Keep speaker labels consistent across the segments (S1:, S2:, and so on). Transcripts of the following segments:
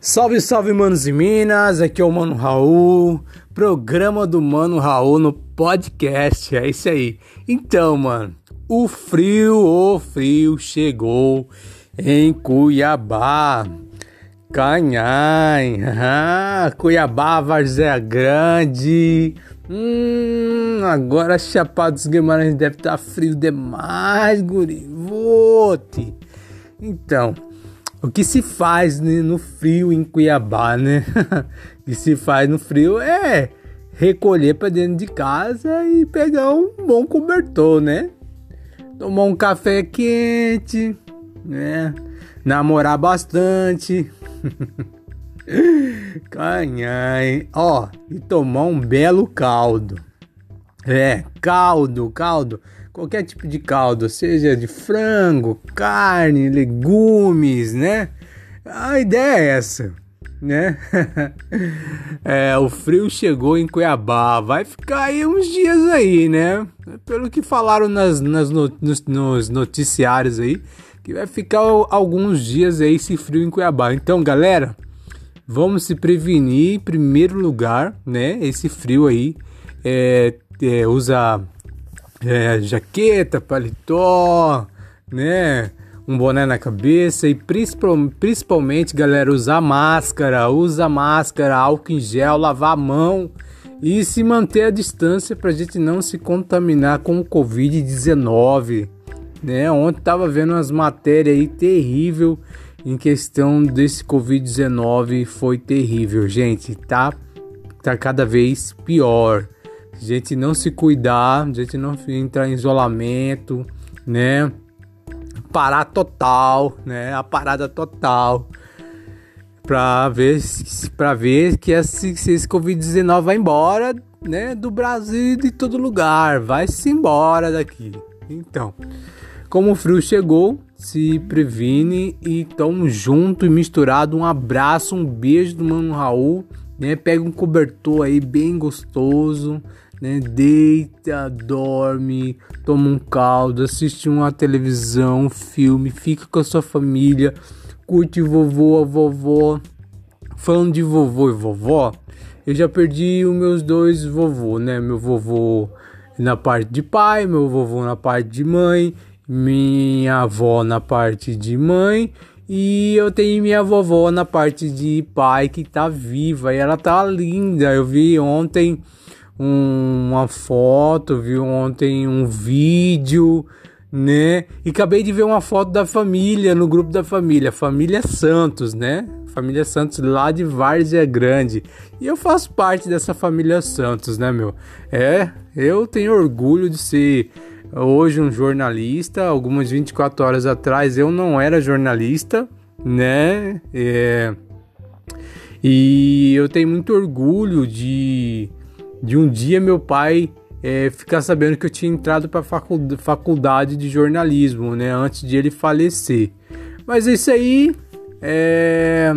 S1: Salve, salve, manos e minas. Aqui é o Mano Raul, programa do Mano Raul no podcast. É isso aí. Então, mano, o frio, o frio chegou em Cuiabá. Canhai, Cuiabá, Varzé Grande. Hum, agora Chapada dos Guimarães deve estar tá frio demais, guri. Vote. Então, o que se faz né, no frio em Cuiabá, né? o que se faz no frio é recolher para dentro de casa e pegar um bom cobertor, né? Tomar um café quente, né? Namorar bastante. Canhai. Ó, e tomar um belo caldo. É, caldo, caldo qualquer tipo de caldo, seja de frango, carne, legumes, né? A ideia é essa, né? é, o frio chegou em Cuiabá, vai ficar aí uns dias aí, né? Pelo que falaram nas, nas no, nos, nos noticiários aí, que vai ficar alguns dias aí esse frio em Cuiabá. Então, galera, vamos se prevenir em primeiro lugar, né? Esse frio aí, é, é, usa é, jaqueta, paletó, né? Um boné na cabeça e principalmente, galera, usar máscara, usa máscara, álcool em gel, lavar a mão e se manter a distância para a gente não se contaminar com o Covid-19. Né? Ontem tava vendo umas matérias aí terrível em questão desse Covid-19, foi terrível, gente, tá, tá cada vez pior gente não se cuidar, a gente não entrar em isolamento, né? Parar total, né? A parada total para ver para ver que esse, esse Covid-19 vai embora, né, do Brasil e de todo lugar, vai se embora daqui. Então, como o frio chegou, se previne e tamo junto e misturado. Um abraço, um beijo do Mano Raul, né? Pega um cobertor aí bem gostoso, né? Deita, dorme, toma um caldo, assiste uma televisão, um filme, fica com a sua família, curte vovô, a vovó. Falando de vovô e vovó, eu já perdi os meus dois vovô, né? Meu vovô na parte de pai, meu vovô na parte de mãe, minha avó na parte de mãe e eu tenho minha vovó na parte de pai que tá viva e ela tá linda. Eu vi ontem uma foto, vi ontem um vídeo, né? E acabei de ver uma foto da família, no grupo da família, família Santos, né? Família Santos lá de Várzea Grande. E eu faço parte dessa família Santos, né, meu? É, eu tenho orgulho de ser hoje um jornalista. Algumas 24 horas atrás eu não era jornalista, né? É... E eu tenho muito orgulho de de um dia meu pai é, ficar sabendo que eu tinha entrado para faculdade de jornalismo, né, antes de ele falecer. Mas isso aí, é,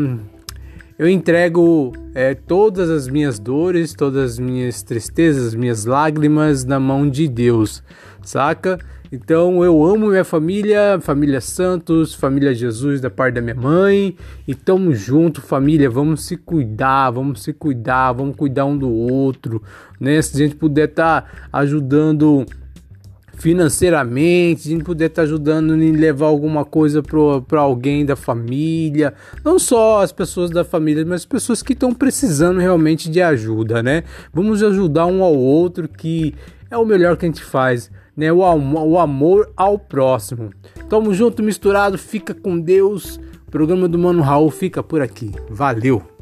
S1: eu entrego é, todas as minhas dores, todas as minhas tristezas, minhas lágrimas na mão de Deus, saca? Então eu amo minha família, família Santos, família Jesus da parte da minha mãe. E tamo junto, família. Vamos se cuidar, vamos se cuidar, vamos cuidar um do outro, né? Se a gente puder estar tá ajudando financeiramente, se a gente puder estar tá ajudando em levar alguma coisa para alguém da família, não só as pessoas da família, mas as pessoas que estão precisando realmente de ajuda, né? Vamos ajudar um ao outro que é o melhor que a gente faz né? O, o amor ao próximo. Tamo junto, misturado. Fica com Deus. O programa do Mano Raul fica por aqui. Valeu!